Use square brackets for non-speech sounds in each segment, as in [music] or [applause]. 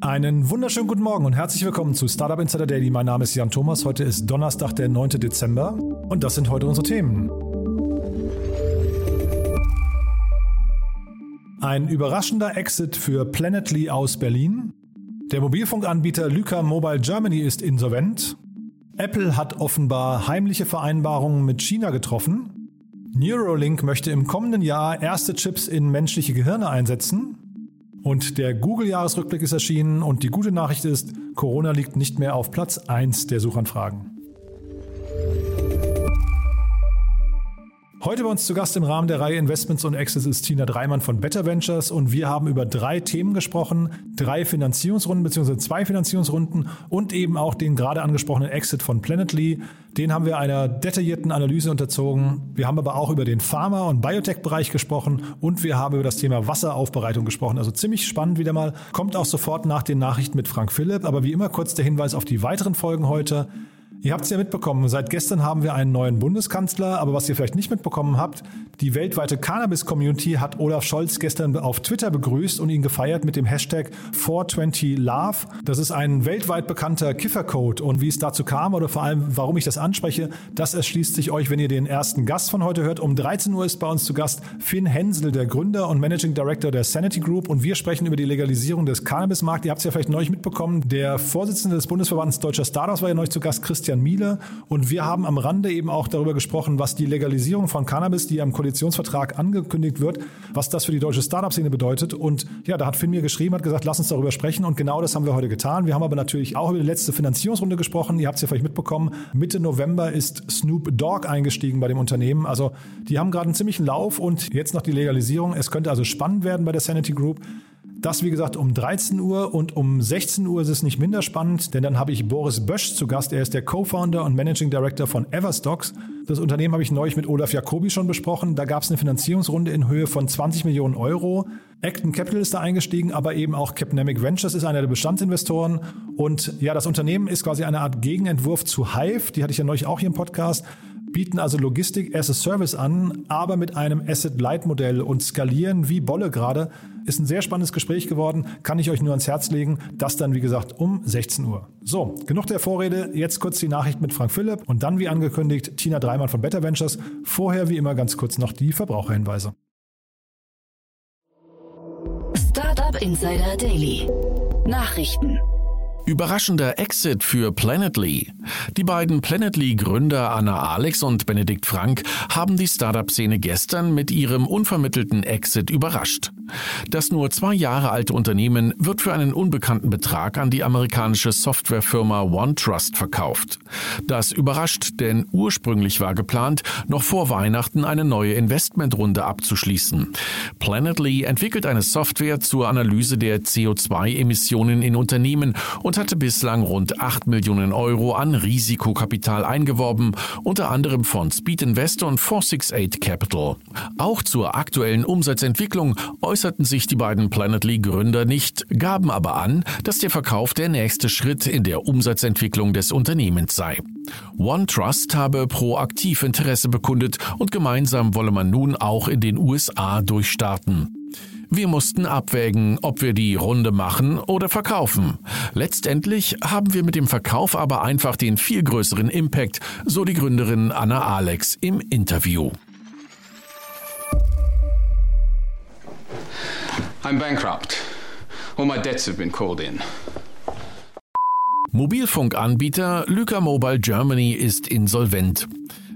Einen wunderschönen guten Morgen und herzlich willkommen zu Startup Insider Daily. Mein Name ist Jan Thomas. Heute ist Donnerstag, der 9. Dezember und das sind heute unsere Themen. Ein überraschender Exit für Planetly aus Berlin. Der Mobilfunkanbieter Lyca Mobile Germany ist insolvent. Apple hat offenbar heimliche Vereinbarungen mit China getroffen. Neuralink möchte im kommenden Jahr erste Chips in menschliche Gehirne einsetzen. Und der Google-Jahresrückblick ist erschienen und die gute Nachricht ist, Corona liegt nicht mehr auf Platz 1 der Suchanfragen. Heute bei uns zu Gast im Rahmen der Reihe Investments und Exits ist Tina Dreimann von Better Ventures und wir haben über drei Themen gesprochen. Drei Finanzierungsrunden bzw. zwei Finanzierungsrunden und eben auch den gerade angesprochenen Exit von Planetly. Den haben wir einer detaillierten Analyse unterzogen. Wir haben aber auch über den Pharma- und Biotech-Bereich gesprochen und wir haben über das Thema Wasseraufbereitung gesprochen. Also ziemlich spannend wieder mal. Kommt auch sofort nach den Nachrichten mit Frank Philipp. Aber wie immer kurz der Hinweis auf die weiteren Folgen heute. Ihr habt es ja mitbekommen, seit gestern haben wir einen neuen Bundeskanzler, aber was ihr vielleicht nicht mitbekommen habt, die weltweite Cannabis-Community hat Olaf Scholz gestern auf Twitter begrüßt und ihn gefeiert mit dem Hashtag 420Love. Das ist ein weltweit bekannter Kiffercode und wie es dazu kam oder vor allem, warum ich das anspreche, das erschließt sich euch, wenn ihr den ersten Gast von heute hört. Um 13 Uhr ist bei uns zu Gast Finn Hensel, der Gründer und Managing Director der Sanity Group und wir sprechen über die Legalisierung des Cannabismarkts. Ihr habt es ja vielleicht neulich mitbekommen, der Vorsitzende des Bundesverbands Deutscher Startups war ja neulich zu Gast, Christian Miele und wir haben am Rande eben auch darüber gesprochen, was die Legalisierung von Cannabis, die am Koalitionsvertrag angekündigt wird, was das für die deutsche Startup-Szene bedeutet. Und ja, da hat Finn mir geschrieben, hat gesagt, lass uns darüber sprechen. Und genau das haben wir heute getan. Wir haben aber natürlich auch über die letzte Finanzierungsrunde gesprochen. Ihr habt es ja vielleicht mitbekommen. Mitte November ist Snoop Dogg eingestiegen bei dem Unternehmen. Also die haben gerade einen ziemlichen Lauf und jetzt noch die Legalisierung. Es könnte also spannend werden bei der Sanity Group. Das, wie gesagt, um 13 Uhr und um 16 Uhr ist es nicht minder spannend, denn dann habe ich Boris Bösch zu Gast. Er ist der Co-Founder und Managing Director von Everstocks. Das Unternehmen habe ich neulich mit Olaf Jacobi schon besprochen. Da gab es eine Finanzierungsrunde in Höhe von 20 Millionen Euro. Acton Capital ist da eingestiegen, aber eben auch Capnamic Ventures ist einer der Bestandsinvestoren. Und ja, das Unternehmen ist quasi eine Art Gegenentwurf zu Hive. Die hatte ich ja neulich auch hier im Podcast bieten also Logistik as a Service an, aber mit einem Asset-Light-Modell und skalieren wie Bolle gerade. Ist ein sehr spannendes Gespräch geworden, kann ich euch nur ans Herz legen. Das dann, wie gesagt, um 16 Uhr. So, genug der Vorrede. Jetzt kurz die Nachricht mit Frank Philipp und dann, wie angekündigt, Tina Dreimann von Better Ventures. Vorher, wie immer, ganz kurz noch die Verbraucherhinweise. Startup Insider Daily. Nachrichten. Überraschender Exit für Planetly. Die beiden Planetly-Gründer Anna Alex und Benedikt Frank haben die Startup-Szene gestern mit ihrem unvermittelten Exit überrascht. Das nur zwei Jahre alte Unternehmen wird für einen unbekannten Betrag an die amerikanische Softwarefirma OneTrust verkauft. Das überrascht, denn ursprünglich war geplant, noch vor Weihnachten eine neue Investmentrunde abzuschließen. Planetly entwickelt eine Software zur Analyse der CO2-Emissionen in Unternehmen und hatte bislang rund 8 Millionen Euro an Risikokapital eingeworben, unter anderem von Speed Invest und 468 Capital. Auch zur aktuellen Umsatzentwicklung äußerten sich die beiden Planetly-Gründer nicht, gaben aber an, dass der Verkauf der nächste Schritt in der Umsatzentwicklung des Unternehmens sei. OneTrust habe proaktiv Interesse bekundet und gemeinsam wolle man nun auch in den USA durchstarten. Wir mussten abwägen, ob wir die Runde machen oder verkaufen. Letztendlich haben wir mit dem Verkauf aber einfach den viel größeren Impact, so die Gründerin Anna Alex im Interview. I'm bankrupt. All my debts have been called in. Mobilfunkanbieter Lyca Mobile Germany ist insolvent.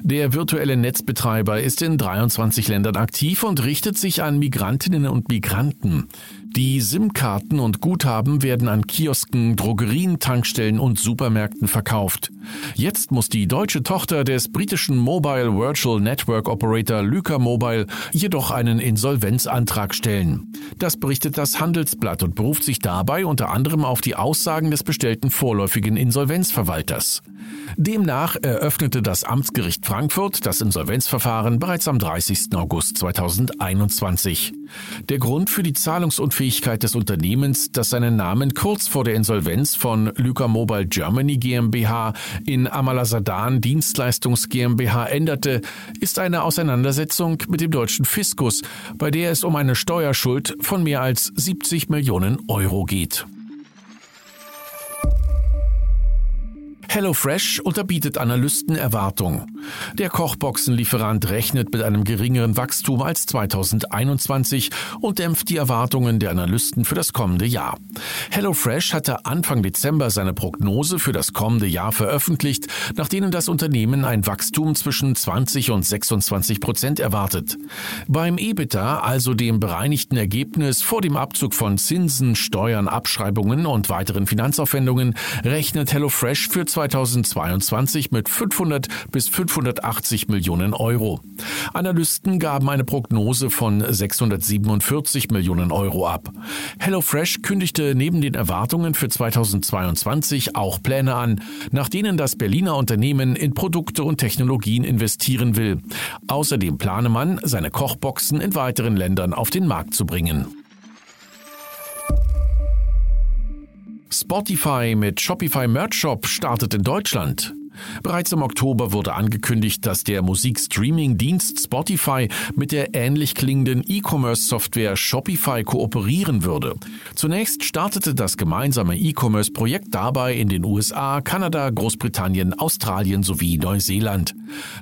Der virtuelle Netzbetreiber ist in 23 Ländern aktiv und richtet sich an Migrantinnen und Migranten. Die SIM-Karten und Guthaben werden an Kiosken, Drogerien, Tankstellen und Supermärkten verkauft. Jetzt muss die deutsche Tochter des britischen Mobile Virtual Network Operator Lyca Mobile jedoch einen Insolvenzantrag stellen. Das berichtet das Handelsblatt und beruft sich dabei unter anderem auf die Aussagen des bestellten vorläufigen Insolvenzverwalters. Demnach eröffnete das Amtsgericht Frankfurt das Insolvenzverfahren bereits am 30. August 2021. Der Grund für die Zahlungsunfähigkeit des Unternehmens, das seinen Namen kurz vor der Insolvenz von Lyca Mobile Germany GmbH in Amalasadan Dienstleistungs GmbH änderte, ist eine Auseinandersetzung mit dem deutschen Fiskus, bei der es um eine Steuerschuld von mehr als 70 Millionen Euro geht. HelloFresh unterbietet Analysten Erwartung. Der Kochboxenlieferant rechnet mit einem geringeren Wachstum als 2021 und dämpft die Erwartungen der Analysten für das kommende Jahr. HelloFresh hatte Anfang Dezember seine Prognose für das kommende Jahr veröffentlicht, nach denen das Unternehmen ein Wachstum zwischen 20 und 26 Prozent erwartet. Beim EBITDA, also dem bereinigten Ergebnis vor dem Abzug von Zinsen, Steuern, Abschreibungen und weiteren Finanzaufwendungen, rechnet HelloFresh für 2022 mit 500 bis 580 Millionen Euro. Analysten gaben eine Prognose von 647 Millionen Euro ab. HelloFresh kündigte neben den Erwartungen für 2022 auch Pläne an, nach denen das Berliner Unternehmen in Produkte und Technologien investieren will. Außerdem plane man, seine Kochboxen in weiteren Ländern auf den Markt zu bringen. Spotify mit Shopify Merch Shop startet in Deutschland. Bereits im Oktober wurde angekündigt, dass der Musikstreaming-Dienst Spotify mit der ähnlich klingenden E-Commerce-Software Shopify kooperieren würde. Zunächst startete das gemeinsame E-Commerce-Projekt dabei in den USA, Kanada, Großbritannien, Australien sowie Neuseeland.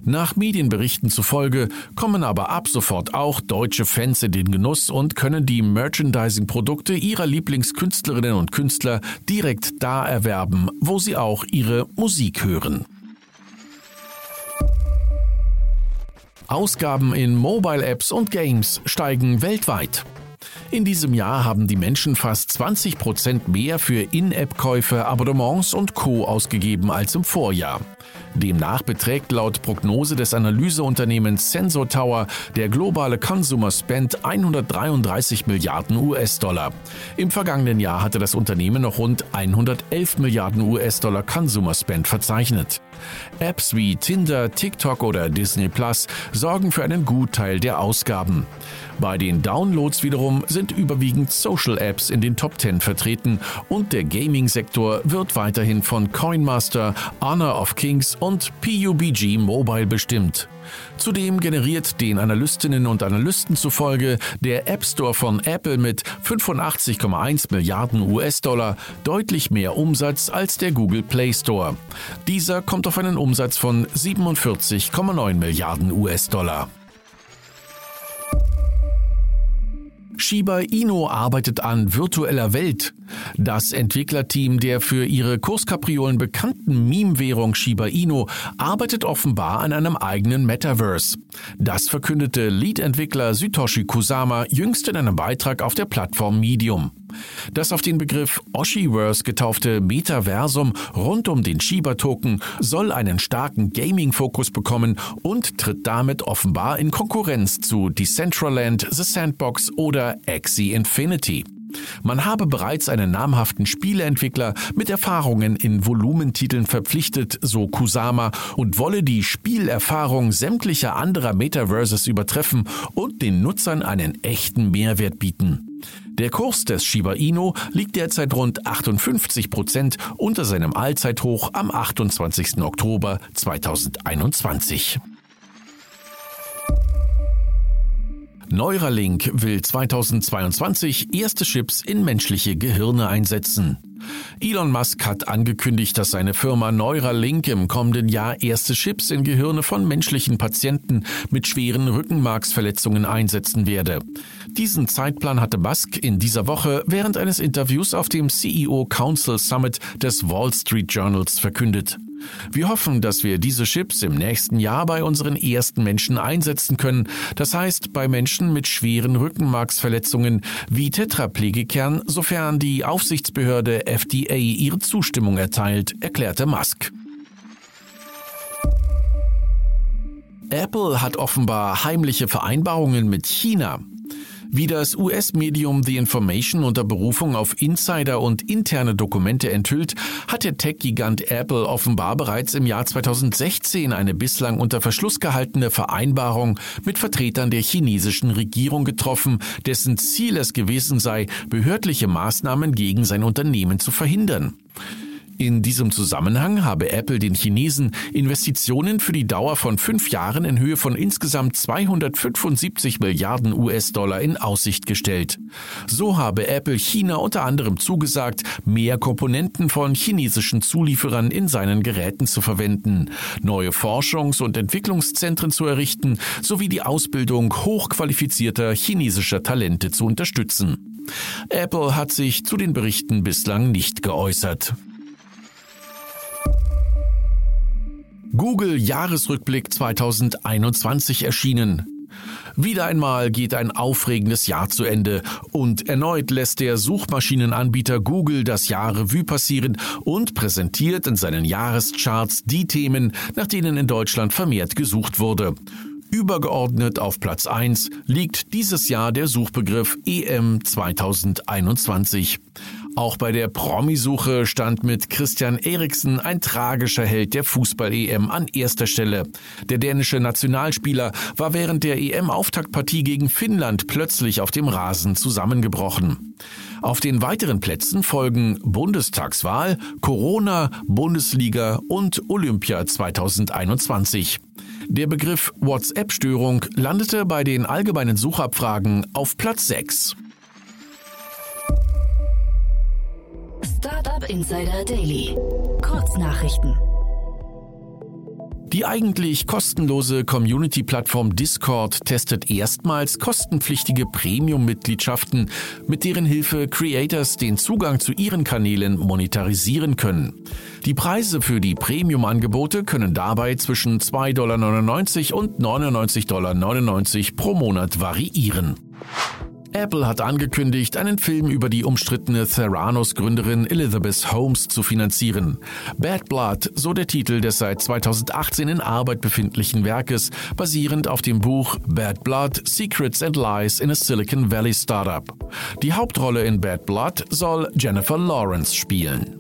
Nach Medienberichten zufolge kommen aber ab sofort auch deutsche Fans in den Genuss und können die Merchandising-Produkte ihrer Lieblingskünstlerinnen und Künstler direkt da erwerben, wo sie auch ihre Musik hören. Ausgaben in Mobile-Apps und Games steigen weltweit. In diesem Jahr haben die Menschen fast 20 Prozent mehr für In-App-Käufe, Abonnements und Co. ausgegeben als im Vorjahr. Demnach beträgt laut Prognose des Analyseunternehmens Sensor Tower der globale Consumer Spend 133 Milliarden US-Dollar. Im vergangenen Jahr hatte das Unternehmen noch rund 111 Milliarden US-Dollar Consumer Spend verzeichnet. Apps wie Tinder, TikTok oder Disney Plus sorgen für einen Gutteil der Ausgaben. Bei den Downloads wiederum sind überwiegend Social Apps in den Top 10 vertreten und der Gaming-Sektor wird weiterhin von Coinmaster, Honor of Kings und PUBG Mobile bestimmt. Zudem generiert den Analystinnen und Analysten zufolge der App Store von Apple mit 85,1 Milliarden US-Dollar deutlich mehr Umsatz als der Google Play Store. Dieser kommt auf einen Umsatz von 47,9 Milliarden US-Dollar. Shiba Inu arbeitet an virtueller Welt. Das Entwicklerteam der für ihre Kurskapriolen bekannten Meme-Währung Shiba Inu arbeitet offenbar an einem eigenen Metaverse. Das verkündete Lead-Entwickler Satoshi Kusama jüngst in einem Beitrag auf der Plattform Medium. Das auf den Begriff Oshiverse getaufte Metaversum rund um den Shiba-Token soll einen starken Gaming-Fokus bekommen und tritt damit offenbar in Konkurrenz zu Decentraland, The Sandbox oder Axie Infinity. Man habe bereits einen namhaften Spieleentwickler mit Erfahrungen in Volumentiteln verpflichtet, so Kusama, und wolle die Spielerfahrung sämtlicher anderer Metaverses übertreffen und den Nutzern einen echten Mehrwert bieten. Der Kurs des Shiba Inu liegt derzeit rund 58 Prozent unter seinem Allzeithoch am 28. Oktober 2021. Neuralink will 2022 erste Chips in menschliche Gehirne einsetzen. Elon Musk hat angekündigt, dass seine Firma Neuralink im kommenden Jahr erste Chips in Gehirne von menschlichen Patienten mit schweren Rückenmarksverletzungen einsetzen werde. Diesen Zeitplan hatte Musk in dieser Woche während eines Interviews auf dem CEO Council Summit des Wall Street Journals verkündet. Wir hoffen, dass wir diese Chips im nächsten Jahr bei unseren ersten Menschen einsetzen können, das heißt bei Menschen mit schweren Rückenmarksverletzungen wie Tetraplegikern, sofern die Aufsichtsbehörde FDA ihre Zustimmung erteilt, erklärte Musk. Apple hat offenbar heimliche Vereinbarungen mit China. Wie das US-Medium The Information unter Berufung auf Insider und interne Dokumente enthüllt, hat der Tech-Gigant Apple offenbar bereits im Jahr 2016 eine bislang unter Verschluss gehaltene Vereinbarung mit Vertretern der chinesischen Regierung getroffen, dessen Ziel es gewesen sei, behördliche Maßnahmen gegen sein Unternehmen zu verhindern. In diesem Zusammenhang habe Apple den Chinesen Investitionen für die Dauer von fünf Jahren in Höhe von insgesamt 275 Milliarden US-Dollar in Aussicht gestellt. So habe Apple China unter anderem zugesagt, mehr Komponenten von chinesischen Zulieferern in seinen Geräten zu verwenden, neue Forschungs- und Entwicklungszentren zu errichten sowie die Ausbildung hochqualifizierter chinesischer Talente zu unterstützen. Apple hat sich zu den Berichten bislang nicht geäußert. Google Jahresrückblick 2021 erschienen. Wieder einmal geht ein aufregendes Jahr zu Ende und erneut lässt der Suchmaschinenanbieter Google das Jahr Revue passieren und präsentiert in seinen Jahrescharts die Themen, nach denen in Deutschland vermehrt gesucht wurde. Übergeordnet auf Platz 1 liegt dieses Jahr der Suchbegriff EM 2021. Auch bei der Promisuche stand mit Christian Eriksen ein tragischer Held der Fußball-EM an erster Stelle. Der dänische Nationalspieler war während der EM-Auftaktpartie gegen Finnland plötzlich auf dem Rasen zusammengebrochen. Auf den weiteren Plätzen folgen Bundestagswahl, Corona, Bundesliga und Olympia 2021. Der Begriff WhatsApp-Störung landete bei den allgemeinen Suchabfragen auf Platz 6. Startup Insider Daily. Kurznachrichten. Die eigentlich kostenlose Community-Plattform Discord testet erstmals kostenpflichtige Premium-Mitgliedschaften, mit deren Hilfe Creators den Zugang zu ihren Kanälen monetarisieren können. Die Preise für die Premium-Angebote können dabei zwischen 2,99 Dollar und 99,99 Dollar pro Monat variieren. Apple hat angekündigt, einen Film über die umstrittene Theranos-Gründerin Elizabeth Holmes zu finanzieren. Bad Blood, so der Titel des seit 2018 in Arbeit befindlichen Werkes, basierend auf dem Buch Bad Blood, Secrets and Lies in a Silicon Valley Startup. Die Hauptrolle in Bad Blood soll Jennifer Lawrence spielen.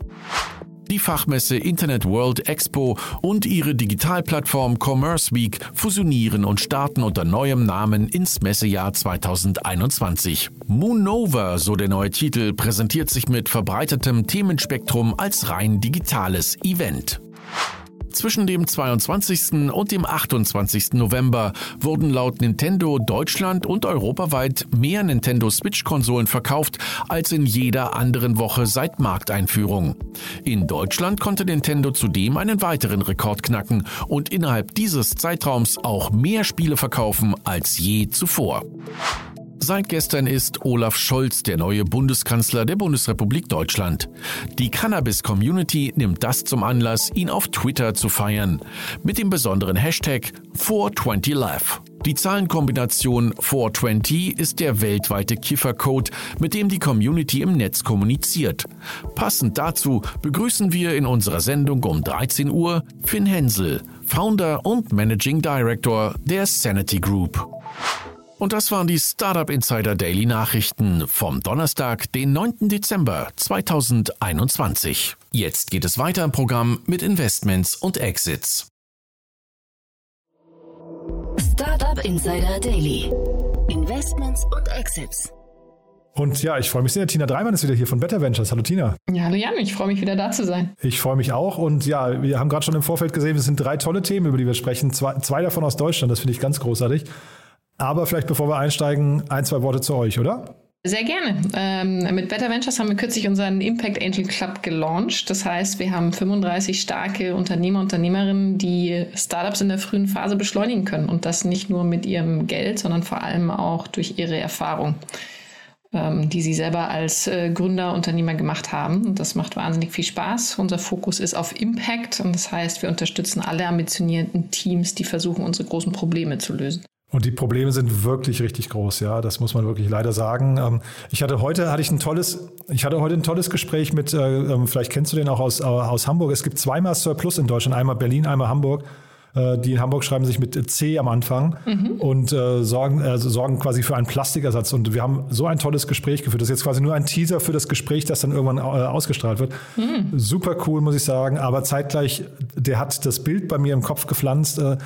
Die Fachmesse Internet World Expo und ihre Digitalplattform Commerce Week fusionieren und starten unter neuem Namen ins Messejahr 2021. Moonova, so der neue Titel, präsentiert sich mit verbreitetem Themenspektrum als rein digitales Event. Zwischen dem 22. und dem 28. November wurden laut Nintendo Deutschland und europaweit mehr Nintendo Switch-Konsolen verkauft als in jeder anderen Woche seit Markteinführung. In Deutschland konnte Nintendo zudem einen weiteren Rekord knacken und innerhalb dieses Zeitraums auch mehr Spiele verkaufen als je zuvor. Seit gestern ist Olaf Scholz der neue Bundeskanzler der Bundesrepublik Deutschland. Die Cannabis-Community nimmt das zum Anlass, ihn auf Twitter zu feiern. Mit dem besonderen Hashtag 420life. Die Zahlenkombination 420 ist der weltweite Kiffercode, mit dem die Community im Netz kommuniziert. Passend dazu begrüßen wir in unserer Sendung um 13 Uhr Finn Hensel, Founder und Managing Director der Sanity Group. Und das waren die Startup Insider Daily Nachrichten vom Donnerstag, den 9. Dezember 2021. Jetzt geht es weiter im Programm mit Investments und Exits. Startup Insider Daily. Investments und Exits. Und ja, ich freue mich sehr. Tina Dreimann ist wieder hier von Better Ventures. Hallo Tina. Ja, hallo Jan, ich freue mich wieder da zu sein. Ich freue mich auch. Und ja, wir haben gerade schon im Vorfeld gesehen, es sind drei tolle Themen, über die wir sprechen. Zwei, zwei davon aus Deutschland. Das finde ich ganz großartig. Aber vielleicht bevor wir einsteigen, ein, zwei Worte zu euch, oder? Sehr gerne. Ähm, mit Better Ventures haben wir kürzlich unseren Impact Angel Club gelauncht. Das heißt, wir haben 35 starke Unternehmer, Unternehmerinnen, die Startups in der frühen Phase beschleunigen können. Und das nicht nur mit ihrem Geld, sondern vor allem auch durch ihre Erfahrung. ähm, die sie selber als äh, Gründer, Unternehmer gemacht haben. Und das macht wahnsinnig viel Spaß. Unser Fokus ist auf Impact und das heißt, wir unterstützen alle ambitionierten Teams, die versuchen, unsere großen Probleme zu lösen. Und die Probleme sind wirklich richtig groß, ja. Das muss man wirklich leider sagen. Ähm, ich hatte heute hatte ich ein tolles, ich hatte heute ein tolles Gespräch mit, äh, ähm, vielleicht kennst du den auch aus, aus Hamburg. Es gibt zweimal Surplus in Deutschland, einmal Berlin, einmal Hamburg. Äh, die in Hamburg schreiben sich mit C am Anfang mhm. und äh, sorgen, äh, sorgen quasi für einen Plastikersatz. Und wir haben so ein tolles Gespräch geführt. Das ist jetzt quasi nur ein Teaser für das Gespräch, das dann irgendwann äh, ausgestrahlt wird. Mhm. Super cool, muss ich sagen. Aber zeitgleich, der hat das Bild bei mir im Kopf gepflanzt. Äh,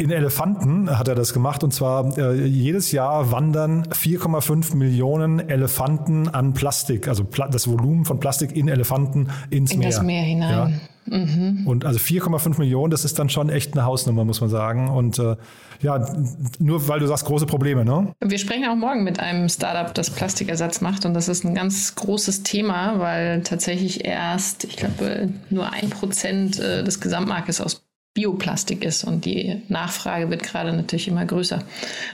in Elefanten hat er das gemacht und zwar äh, jedes Jahr wandern 4,5 Millionen Elefanten an Plastik, also Pla das Volumen von Plastik in Elefanten ins in Meer. In das Meer hinein. Ja. Mhm. Und also 4,5 Millionen, das ist dann schon echt eine Hausnummer, muss man sagen. Und äh, ja, nur weil du sagst, große Probleme, ne? Wir sprechen auch morgen mit einem Startup, das Plastikersatz macht. Und das ist ein ganz großes Thema, weil tatsächlich erst, ich glaube, nur ein Prozent äh, des Gesamtmarktes aus Bioplastik ist. Und die Nachfrage wird gerade natürlich immer größer,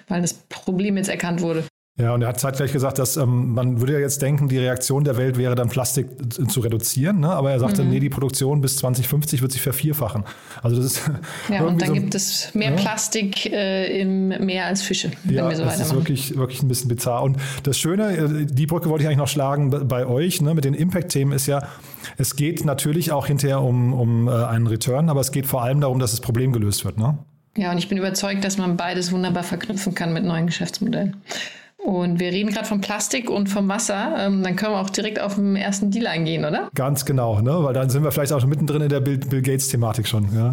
weil das Problem jetzt erkannt wurde. Ja, und er hat zeitgleich gesagt, dass ähm, man würde ja jetzt denken, die Reaktion der Welt wäre dann Plastik zu reduzieren, ne? aber er sagte, mhm. nee, die Produktion bis 2050 wird sich vervierfachen. Also das ist ja [laughs] und dann so, gibt es mehr ja? Plastik äh, im Meer als Fische, wenn ja, wir so das weitermachen. ist wirklich wirklich ein bisschen bizarr. Und das Schöne, äh, die Brücke wollte ich eigentlich noch schlagen bei euch, ne, mit den Impact-Themen ist ja, es geht natürlich auch hinterher um um äh, einen Return, aber es geht vor allem darum, dass das Problem gelöst wird, ne? Ja, und ich bin überzeugt, dass man beides wunderbar verknüpfen kann mit neuen Geschäftsmodellen. Und wir reden gerade von Plastik und vom Wasser. Ähm, dann können wir auch direkt auf den ersten Deal eingehen, oder? Ganz genau, ne? weil dann sind wir vielleicht auch mittendrin in der Bill, Bill Gates-Thematik schon. Ja?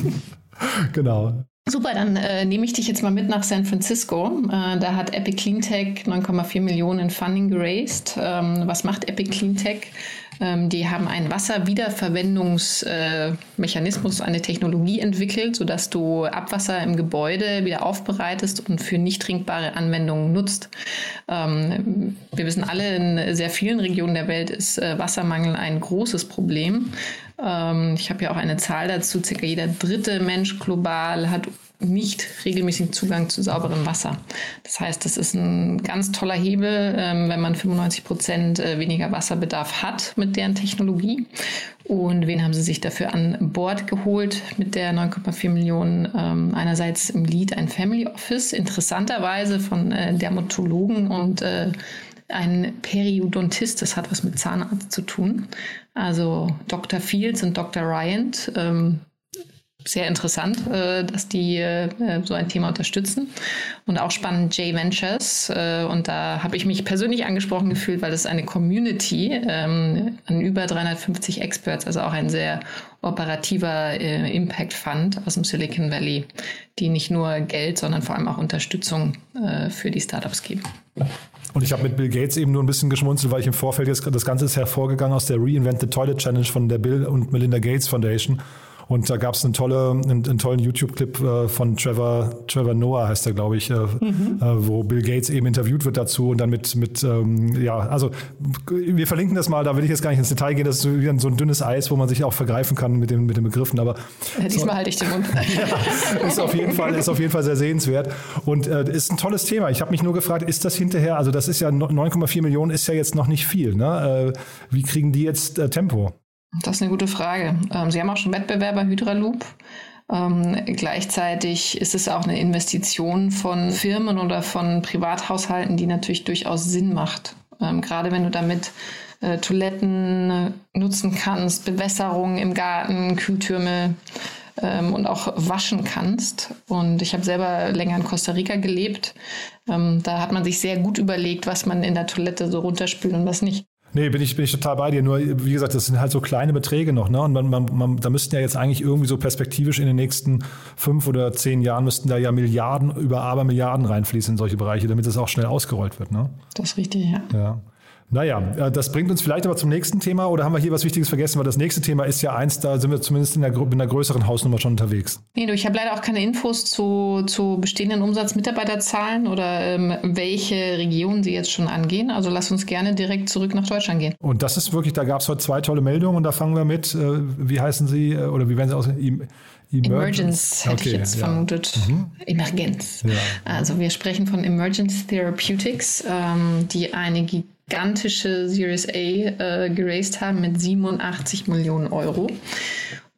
[laughs] [laughs] genau. Super, dann äh, nehme ich dich jetzt mal mit nach San Francisco. Äh, da hat Epic Cleantech 9,4 Millionen in Funding geraced. Ähm, was macht Epic Cleantech? Die haben einen Wasserwiederverwendungsmechanismus, äh, eine Technologie entwickelt, sodass du Abwasser im Gebäude wieder aufbereitest und für nicht trinkbare Anwendungen nutzt. Ähm, wir wissen alle, in sehr vielen Regionen der Welt ist äh, Wassermangel ein großes Problem. Ähm, ich habe ja auch eine Zahl dazu, circa jeder dritte Mensch global hat nicht regelmäßigen Zugang zu sauberem Wasser. Das heißt, das ist ein ganz toller Hebel, ähm, wenn man 95 Prozent äh, weniger Wasserbedarf hat mit deren Technologie. Und wen haben sie sich dafür an Bord geholt mit der 9,4 Millionen? Ähm, einerseits im Lead ein Family Office, interessanterweise von äh, Dermatologen und äh, ein Periodontist, das hat was mit Zahnarzt zu tun. Also Dr. Fields und Dr. Ryan, ähm, sehr interessant, äh, dass die äh, so ein Thema unterstützen. Und auch spannend J Ventures. Äh, und da habe ich mich persönlich angesprochen gefühlt, weil es eine Community ähm, an über 350 Experts, also auch ein sehr operativer Impact Fund aus dem Silicon Valley, die nicht nur Geld, sondern vor allem auch Unterstützung für die Startups geben. Und ich habe mit Bill Gates eben nur ein bisschen geschmunzelt, weil ich im Vorfeld jetzt, das Ganze ist hervorgegangen aus der Reinvent the Toilet Challenge von der Bill und Melinda Gates Foundation. Und da gab es eine tolle, einen, einen tollen YouTube-Clip äh, von Trevor, Trevor Noah heißt er, glaube ich, äh, mhm. äh, wo Bill Gates eben interviewt wird dazu und dann mit, mit ähm, ja, also wir verlinken das mal, da will ich jetzt gar nicht ins Detail gehen, das ist so, wie so ein dünnes Eis, wo man sich auch vergreifen kann mit den, mit den Begriffen. Aber ja, diesmal so, halte ich den Mund. [laughs] ja, ist auf jeden Fall, ist auf jeden Fall sehr sehenswert und äh, ist ein tolles Thema. Ich habe mich nur gefragt, ist das hinterher, also das ist ja 9,4 Millionen ist ja jetzt noch nicht viel. Ne? Äh, wie kriegen die jetzt äh, Tempo? Das ist eine gute Frage. Ähm, Sie haben auch schon Wettbewerber Hydraloop. Ähm, gleichzeitig ist es auch eine Investition von Firmen oder von Privathaushalten, die natürlich durchaus Sinn macht. Ähm, gerade wenn du damit äh, Toiletten nutzen kannst, Bewässerung im Garten, Kühltürme ähm, und auch waschen kannst. Und ich habe selber länger in Costa Rica gelebt. Ähm, da hat man sich sehr gut überlegt, was man in der Toilette so runterspült und was nicht. Nee, bin ich, bin ich total bei dir. Nur, wie gesagt, das sind halt so kleine Beträge noch. Ne? Und man, man, man, da müssten ja jetzt eigentlich irgendwie so perspektivisch in den nächsten fünf oder zehn Jahren müssten da ja Milliarden über Abermilliarden reinfließen in solche Bereiche, damit das auch schnell ausgerollt wird. Ne? Das ist richtig, ja. ja. Naja, äh, das bringt uns vielleicht aber zum nächsten Thema oder haben wir hier was Wichtiges vergessen? Weil das nächste Thema ist ja eins, da sind wir zumindest in, der, in einer größeren Hausnummer schon unterwegs. Nee, du, ich habe leider auch keine Infos zu, zu bestehenden Umsatzmitarbeiterzahlen oder ähm, welche Regionen sie jetzt schon angehen. Also lass uns gerne direkt zurück nach Deutschland gehen. Und das ist wirklich, da gab es heute zwei tolle Meldungen und da fangen wir mit, äh, wie heißen sie äh, oder wie werden sie aussehen? Emer Emergence hätte okay, ich jetzt ja. vermutet. Mhm. Emergenz. Ja. Also wir sprechen von Emergence Therapeutics, ähm, die eine gigantische Series A äh, geraced haben mit 87 Millionen Euro.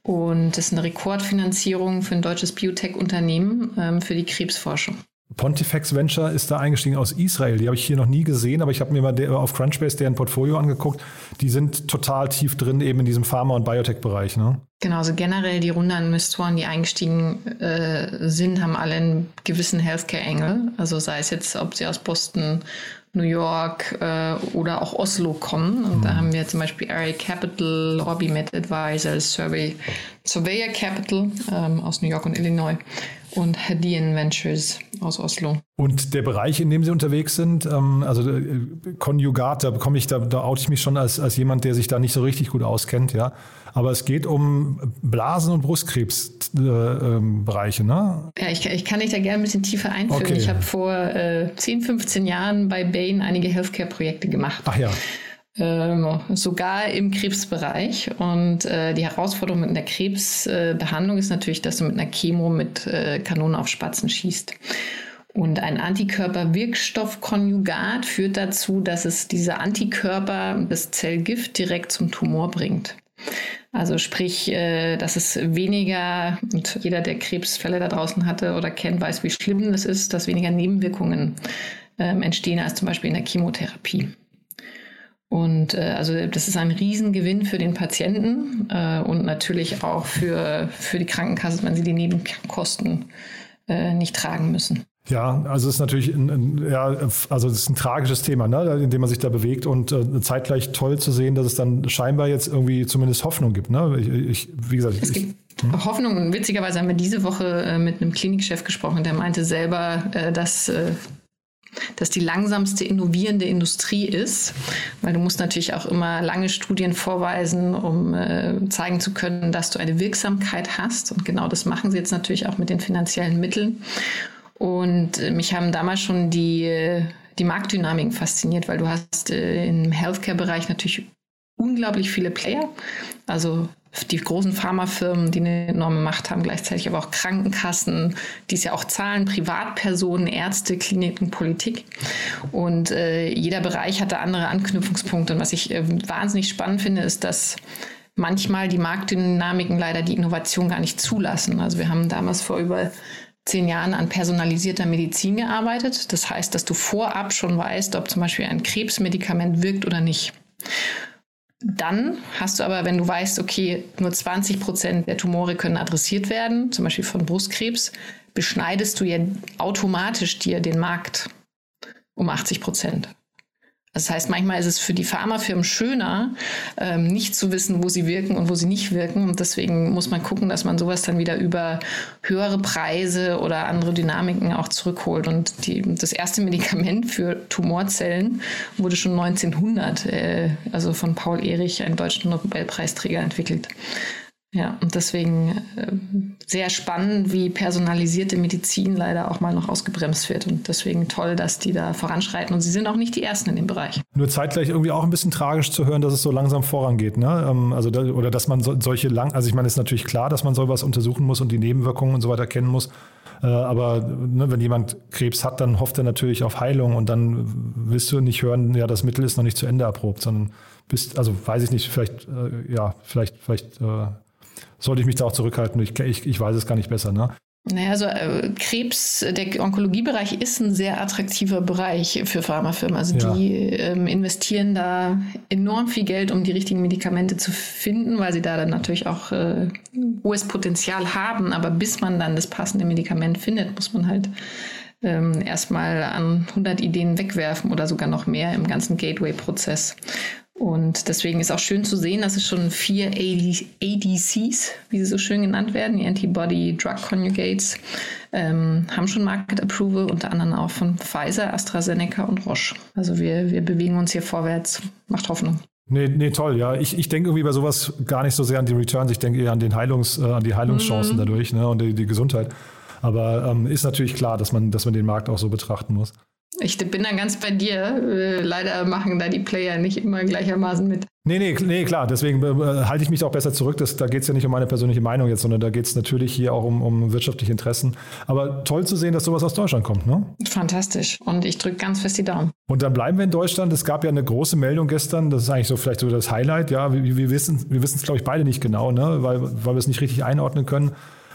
Und das ist eine Rekordfinanzierung für ein deutsches Biotech-Unternehmen ähm, für die Krebsforschung. Pontifex Venture ist da eingestiegen aus Israel. Die habe ich hier noch nie gesehen, aber ich habe mir mal auf Crunchbase deren Portfolio angeguckt. Die sind total tief drin eben in diesem Pharma- und Biotech-Bereich. Ne? Genau, also generell die Runde-Investoren, die eingestiegen äh, sind, haben alle einen gewissen Healthcare-Engel. Also sei es jetzt, ob sie aus Boston, New York äh, oder auch Oslo kommen. Und mhm. da haben wir zum Beispiel Area Capital, Orbimed Advisors, Survey, Surveyor Capital ähm, aus New York und Illinois und Hadian Ventures aus Oslo. Und der Bereich, in dem Sie unterwegs sind, ähm, also äh, Konjugat, da bekomme ich, da, da oute ich mich schon als, als jemand, der sich da nicht so richtig gut auskennt, ja. Aber es geht um Blasen- und Brustkrebsbereiche, äh, ähm, ne? Ja, ich, ich, kann dich da gerne ein bisschen tiefer einführen. Okay. Ich habe vor äh, 10, 15 Jahren bei Bain einige Healthcare-Projekte gemacht. Ach ja. Ähm, sogar im Krebsbereich. Und äh, die Herausforderung mit einer Krebsbehandlung ist natürlich, dass du mit einer Chemo mit äh, Kanonen auf Spatzen schießt. Und ein Antikörper-Wirkstoffkonjugat führt dazu, dass es diese Antikörper, das Zellgift direkt zum Tumor bringt. Also sprich, äh, dass es weniger, und jeder, der Krebsfälle da draußen hatte oder kennt, weiß, wie schlimm das ist, dass weniger Nebenwirkungen ähm, entstehen als zum Beispiel in der Chemotherapie. Und äh, also das ist ein Riesengewinn für den Patienten äh, und natürlich auch für, für die Krankenkasse, wenn sie die Nebenkosten äh, nicht tragen müssen. Ja, also es ist natürlich ein, ein, ja, also es ist ein tragisches Thema, ne, in dem man sich da bewegt und äh, zeitgleich toll zu sehen, dass es dann scheinbar jetzt irgendwie zumindest Hoffnung gibt. Ne? Ich, ich wie gesagt, es ich, gibt hm? Hoffnung und witzigerweise haben wir diese Woche äh, mit einem Klinikchef gesprochen, der meinte selber, äh, dass äh, das die langsamste innovierende Industrie ist, weil du musst natürlich auch immer lange Studien vorweisen, um äh, zeigen zu können, dass du eine Wirksamkeit hast. Und genau das machen sie jetzt natürlich auch mit den finanziellen Mitteln. Und äh, mich haben damals schon die, äh, die Marktdynamiken fasziniert, weil du hast äh, im Healthcare-Bereich natürlich unglaublich viele Player. Also die großen Pharmafirmen, die eine enorme Macht haben, gleichzeitig aber auch Krankenkassen, die es ja auch zahlen, Privatpersonen, Ärzte, Kliniken, Politik. Und äh, jeder Bereich hat da andere Anknüpfungspunkte. Und was ich äh, wahnsinnig spannend finde, ist, dass manchmal die Marktdynamiken leider die Innovation gar nicht zulassen. Also wir haben damals vor über zehn Jahren an personalisierter Medizin gearbeitet. Das heißt, dass du vorab schon weißt, ob zum Beispiel ein Krebsmedikament wirkt oder nicht. Dann hast du aber, wenn du weißt, okay, nur 20 Prozent der Tumore können adressiert werden, zum Beispiel von Brustkrebs, beschneidest du ja automatisch dir den Markt um 80 Prozent. Das heißt, manchmal ist es für die Pharmafirmen schöner, ähm, nicht zu wissen, wo sie wirken und wo sie nicht wirken. Und deswegen muss man gucken, dass man sowas dann wieder über höhere Preise oder andere Dynamiken auch zurückholt. Und die, das erste Medikament für Tumorzellen wurde schon 1900, äh, also von Paul Erich, einem deutschen Nobelpreisträger, entwickelt. Ja, und deswegen äh, sehr spannend, wie personalisierte Medizin leider auch mal noch ausgebremst wird. Und deswegen toll, dass die da voranschreiten. Und sie sind auch nicht die Ersten in dem Bereich. Nur zeitgleich irgendwie auch ein bisschen tragisch zu hören, dass es so langsam vorangeht. Ne? Ähm, also da, oder dass man so, solche lang, also ich meine, es ist natürlich klar, dass man sowas untersuchen muss und die Nebenwirkungen und so weiter kennen muss. Äh, aber ne, wenn jemand Krebs hat, dann hofft er natürlich auf Heilung und dann willst du nicht hören, ja, das Mittel ist noch nicht zu Ende erprobt, sondern bist, also weiß ich nicht, vielleicht, äh, ja, vielleicht, vielleicht äh, sollte ich mich da auch zurückhalten. Ich, ich, ich weiß es gar nicht besser. Ne? Naja, also äh, Krebs, der Onkologiebereich ist ein sehr attraktiver Bereich für Pharmafirmen. Also ja. die ähm, investieren da enorm viel Geld, um die richtigen Medikamente zu finden, weil sie da dann natürlich auch äh, hohes Potenzial haben. Aber bis man dann das passende Medikament findet, muss man halt ähm, erstmal an 100 Ideen wegwerfen oder sogar noch mehr im ganzen Gateway-Prozess. Und deswegen ist auch schön zu sehen, dass es schon vier ADCs, wie sie so schön genannt werden, die Antibody Drug Conjugates, ähm, haben schon Market Approval, unter anderem auch von Pfizer, AstraZeneca und Roche. Also wir, wir bewegen uns hier vorwärts, macht Hoffnung. Nee, nee, toll, ja. Ich, ich denke irgendwie bei sowas gar nicht so sehr an die Returns, ich denke eher an, den Heilungs, äh, an die Heilungschancen mhm. dadurch ne, und die, die Gesundheit. Aber ähm, ist natürlich klar, dass man, dass man den Markt auch so betrachten muss. Ich bin dann ganz bei dir. Äh, leider machen da die Player nicht immer gleichermaßen mit. Nee, nee, nee, klar. Deswegen äh, halte ich mich auch besser zurück. Das, da geht es ja nicht um meine persönliche Meinung jetzt, sondern da geht es natürlich hier auch um, um wirtschaftliche Interessen. Aber toll zu sehen, dass sowas aus Deutschland kommt, ne? Fantastisch. Und ich drücke ganz fest die Daumen. Und dann bleiben wir in Deutschland. Es gab ja eine große Meldung gestern. Das ist eigentlich so vielleicht so das Highlight. Ja, wir, wir wissen wir es, glaube ich, beide nicht genau, ne? weil, weil wir es nicht richtig einordnen können,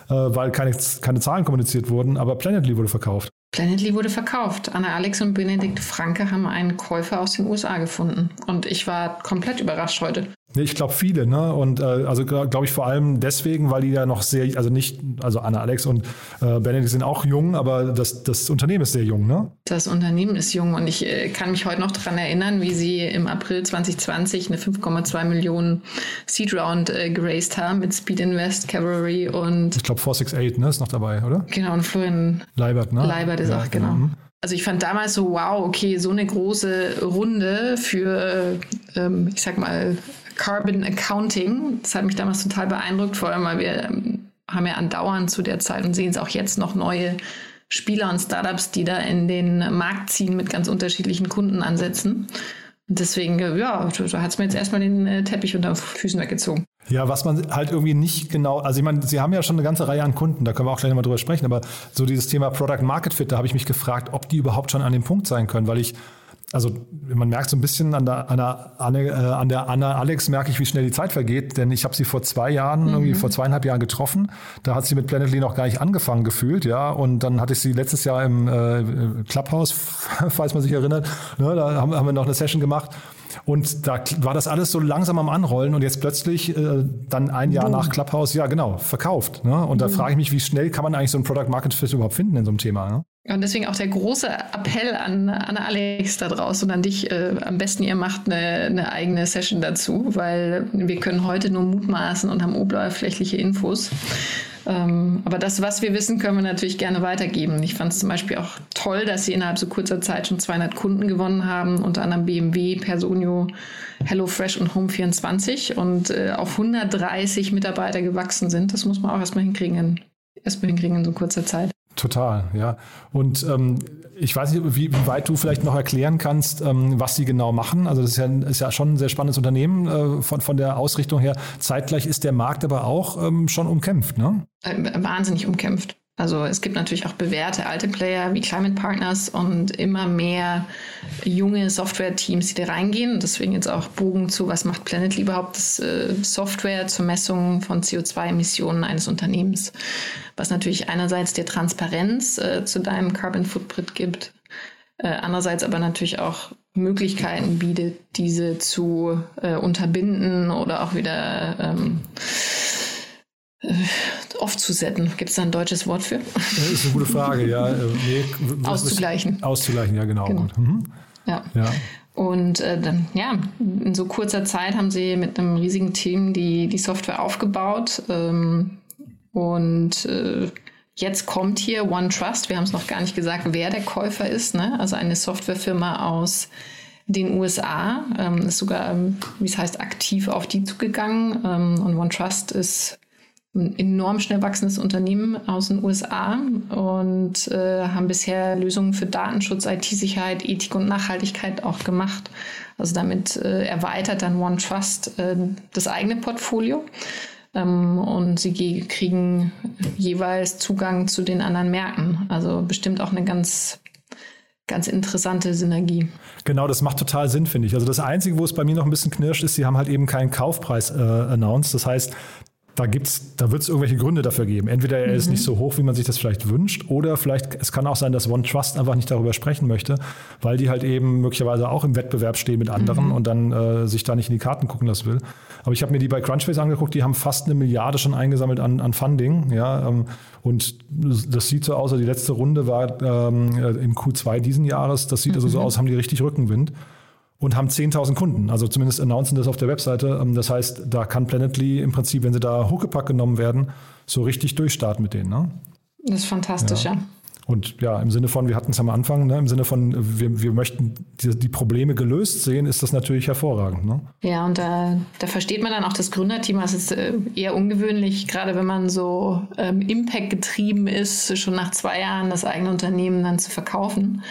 äh, weil keine, keine Zahlen kommuniziert wurden. Aber Planetly wurde verkauft. Planetly wurde verkauft. Anna Alex und Benedikt Franke haben einen Käufer aus den USA gefunden. Und ich war komplett überrascht heute. Ich glaube viele, ne? Und äh, also glaube ich vor allem deswegen, weil die ja noch sehr, also nicht, also Anna Alex und äh, Benedikt sind auch jung, aber das, das Unternehmen ist sehr jung, ne? Das Unternehmen ist jung und ich äh, kann mich heute noch daran erinnern, wie sie im April 2020 eine 5,2 Millionen Seed Round äh, geraced haben mit Speed Invest, Cavalry und ich glaube 468, ne? Ist noch dabei, oder? Genau, und Florian Leibert, ne? Leibert auch, genau. genau. Also ich fand damals so, wow, okay, so eine große Runde für, ähm, ich sag mal, Carbon Accounting. Das hat mich damals total beeindruckt, vor allem weil wir ähm, haben ja andauernd zu der Zeit und sehen es auch jetzt noch neue Spieler und Startups, die da in den Markt ziehen mit ganz unterschiedlichen Kundenansätzen. Und deswegen, ja, da hat es mir jetzt erstmal den äh, Teppich unter den Füßen weggezogen. Ja, was man halt irgendwie nicht genau, also ich meine, Sie haben ja schon eine ganze Reihe an Kunden, da können wir auch gleich mal drüber sprechen, aber so dieses Thema Product Market Fit, da habe ich mich gefragt, ob die überhaupt schon an dem Punkt sein können, weil ich also man merkt so ein bisschen an der, an der, Anne, äh, an der Anna Alex merke ich, wie schnell die Zeit vergeht, denn ich habe sie vor zwei Jahren, mhm. irgendwie vor zweieinhalb Jahren getroffen. Da hat sie mit Planetly noch gar nicht angefangen gefühlt, ja. Und dann hatte ich sie letztes Jahr im äh, Clubhouse, [laughs] falls man sich erinnert, ne, da haben, haben wir noch eine Session gemacht. Und da war das alles so langsam am Anrollen und jetzt plötzlich äh, dann ein Jahr Boom. nach Clubhouse, ja genau, verkauft. Ne? Und da frage ich mich, wie schnell kann man eigentlich so ein Product Market Fit überhaupt finden in so einem Thema? Ne? Und deswegen auch der große Appell an, an Alex da draußen und an dich. Äh, am besten, ihr macht eine, eine, eigene Session dazu, weil wir können heute nur mutmaßen und haben oberflächliche Infos. Ähm, aber das, was wir wissen, können wir natürlich gerne weitergeben. Ich fand es zum Beispiel auch toll, dass sie innerhalb so kurzer Zeit schon 200 Kunden gewonnen haben, unter anderem BMW, Personio, HelloFresh und Home24 und äh, auf 130 Mitarbeiter gewachsen sind. Das muss man auch erstmal hinkriegen, erstmal hinkriegen in so kurzer Zeit. Total, ja. Und ähm, ich weiß nicht, wie, wie, weit du vielleicht noch erklären kannst, ähm, was sie genau machen. Also das ist ja, ist ja schon ein sehr spannendes Unternehmen äh, von, von der Ausrichtung her. Zeitgleich ist der Markt aber auch ähm, schon umkämpft, ne? Äh, wahnsinnig umkämpft. Also es gibt natürlich auch bewährte alte Player wie Climate Partners und immer mehr junge Software-Teams, die da reingehen. deswegen jetzt auch Bogen zu, was macht Planetly überhaupt? Das äh, Software zur Messung von CO2-Emissionen eines Unternehmens, was natürlich einerseits dir Transparenz äh, zu deinem Carbon Footprint gibt, äh, andererseits aber natürlich auch Möglichkeiten bietet, diese zu äh, unterbinden oder auch wieder ähm, äh, aufzusetzen. Gibt es da ein deutsches Wort für? Das ist eine gute Frage, ja. Äh, nee, auszugleichen. Auszugleichen, ja, genau. genau. Mhm. Ja. ja. Und äh, dann, ja, in so kurzer Zeit haben sie mit einem riesigen Team die, die Software aufgebaut. Ähm, und äh, jetzt kommt hier OneTrust. Wir haben es noch gar nicht gesagt, wer der Käufer ist. Ne? Also eine Softwarefirma aus den USA, ähm, ist sogar, wie es heißt, aktiv auf die zugegangen. Ähm, und OneTrust ist ein enorm schnell wachsendes Unternehmen aus den USA und äh, haben bisher Lösungen für Datenschutz, IT-Sicherheit, Ethik und Nachhaltigkeit auch gemacht. Also damit äh, erweitert dann OneTrust äh, das eigene Portfolio. Ähm, und sie kriegen jeweils Zugang zu den anderen Märkten. Also bestimmt auch eine ganz ganz interessante Synergie. Genau, das macht total Sinn, finde ich. Also das Einzige, wo es bei mir noch ein bisschen knirscht, ist, sie haben halt eben keinen Kaufpreis äh, announced. Das heißt, da gibt's, da wird es irgendwelche Gründe dafür geben. Entweder er mhm. ist nicht so hoch, wie man sich das vielleicht wünscht, oder vielleicht, es kann auch sein, dass OneTrust einfach nicht darüber sprechen möchte, weil die halt eben möglicherweise auch im Wettbewerb stehen mit anderen mhm. und dann äh, sich da nicht in die Karten gucken lassen will. Aber ich habe mir die bei Crunchbase angeguckt, die haben fast eine Milliarde schon eingesammelt an, an Funding, ja, ähm, und das sieht so aus, also die letzte Runde war ähm, in Q2 diesen Jahres, das sieht mhm. also so mhm. aus, haben die richtig Rückenwind und haben 10.000 Kunden. Also zumindest announcen das auf der Webseite. Ähm, das heißt, da kann Planetly im Prinzip, wenn sie da Huckepack genommen werden, so richtig durchstarten mit denen. Ne? Das ist fantastisch, ja. ja. Und ja, im Sinne von, wir hatten es am Anfang, ne, im Sinne von, wir, wir möchten die, die, Probleme gelöst sehen, ist das natürlich hervorragend. Ne? Ja, und da, da versteht man dann auch das Gründerteam. Das ist äh, eher ungewöhnlich, gerade wenn man so ähm, Impact getrieben ist, schon nach zwei Jahren das eigene Unternehmen dann zu verkaufen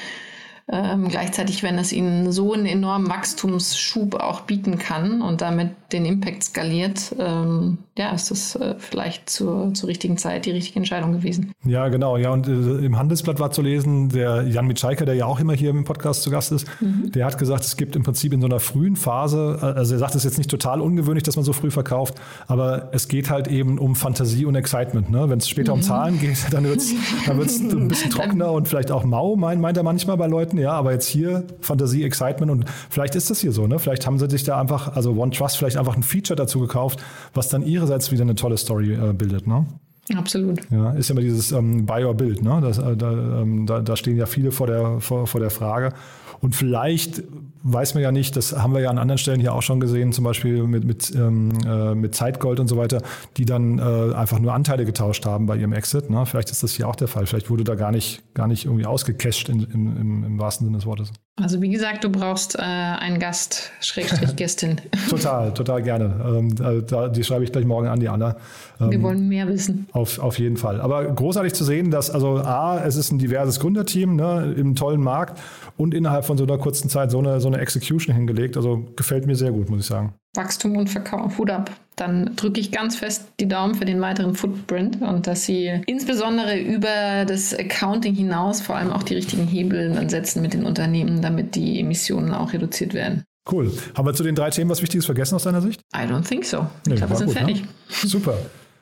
Ähm, gleichzeitig, wenn es ihnen so einen enormen Wachstumsschub auch bieten kann und damit den Impact skaliert, ähm, ja, ist das äh, vielleicht zur, zur richtigen Zeit die richtige Entscheidung gewesen. Ja, genau. Ja, und äh, im Handelsblatt war zu lesen, der Jan Mitschaiker, der ja auch immer hier im Podcast zu Gast ist, mhm. der hat gesagt, es gibt im Prinzip in so einer frühen Phase, äh, also er sagt, es ist jetzt nicht total ungewöhnlich, dass man so früh verkauft, aber es geht halt eben um Fantasie und Excitement. Ne? Wenn es später mhm. um Zahlen geht, dann wird es dann wird's [laughs] ein bisschen trockener und vielleicht auch mau, meint, meint er manchmal bei Leuten. Ja, aber jetzt hier Fantasie, Excitement und vielleicht ist das hier so. Ne? Vielleicht haben sie sich da einfach, also One Trust vielleicht einfach ein Feature dazu gekauft, was dann ihrerseits wieder eine tolle Story äh, bildet. Ne? Absolut. Ja, ist ja immer dieses ähm, Buy or Build, ne? Das, äh, da, ähm, da, da, stehen ja viele vor der, vor, vor der Frage. Und vielleicht weiß man ja nicht, das haben wir ja an anderen Stellen hier auch schon gesehen, zum Beispiel mit, mit, ähm, äh, mit Zeitgold und so weiter, die dann äh, einfach nur Anteile getauscht haben bei ihrem Exit. Ne? Vielleicht ist das hier auch der Fall. Vielleicht wurde da gar nicht, gar nicht irgendwie ausgecasht in, in, im, im wahrsten Sinne des Wortes. Also wie gesagt, du brauchst äh, einen Gast, Schrägstrich [laughs] Gästin. total, total gerne. Ähm, da, die schreibe ich gleich morgen an, die Anna. Ähm, Wir wollen mehr wissen. Auf, auf jeden Fall. Aber großartig zu sehen, dass also A, es ist ein diverses Gründerteam ne, im tollen Markt und innerhalb von so einer kurzen Zeit so eine, so eine Execution hingelegt. Also gefällt mir sehr gut, muss ich sagen. Wachstum und Verkauf, Hut ab. Dann drücke ich ganz fest die Daumen für den weiteren Footprint und dass Sie insbesondere über das Accounting hinaus vor allem auch die richtigen Hebel dann setzen mit den Unternehmen, damit die Emissionen auch reduziert werden. Cool. Haben wir zu den drei Themen was Wichtiges vergessen aus deiner Sicht? I don't think so. Ich nee, glaube, wir sind gut, fertig. Ne? Super.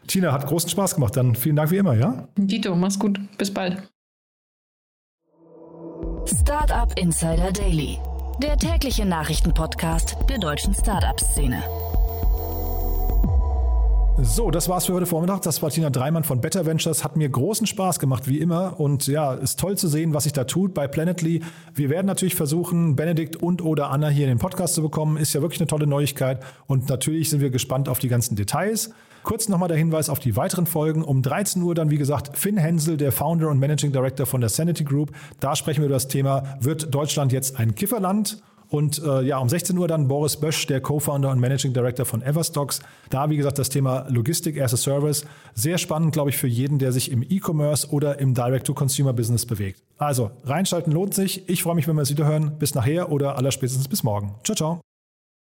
Tina, hat großen Spaß gemacht. Dann vielen Dank wie immer, ja? Dito, mach's gut. Bis bald. Startup Insider Daily, der tägliche Nachrichtenpodcast der deutschen Startup-Szene. So, das war's für heute Vormittag. Das war Tina Dreimann von Better Ventures. Hat mir großen Spaß gemacht, wie immer. Und ja, ist toll zu sehen, was sich da tut bei Planetly. Wir werden natürlich versuchen, Benedikt und oder Anna hier in den Podcast zu bekommen. Ist ja wirklich eine tolle Neuigkeit. Und natürlich sind wir gespannt auf die ganzen Details. Kurz nochmal der Hinweis auf die weiteren Folgen. Um 13 Uhr dann, wie gesagt, Finn Hensel, der Founder und Managing Director von der Sanity Group. Da sprechen wir über das Thema, wird Deutschland jetzt ein Kifferland? Und äh, ja, um 16 Uhr dann Boris Bösch, der Co-Founder und Managing Director von Everstocks. Da, wie gesagt, das Thema Logistik as a Service. Sehr spannend, glaube ich, für jeden, der sich im E-Commerce oder im Direct-to-Consumer-Business bewegt. Also, reinschalten lohnt sich. Ich freue mich, wenn wir es wieder hören. Bis nachher oder allerspätestens bis morgen. Ciao, ciao.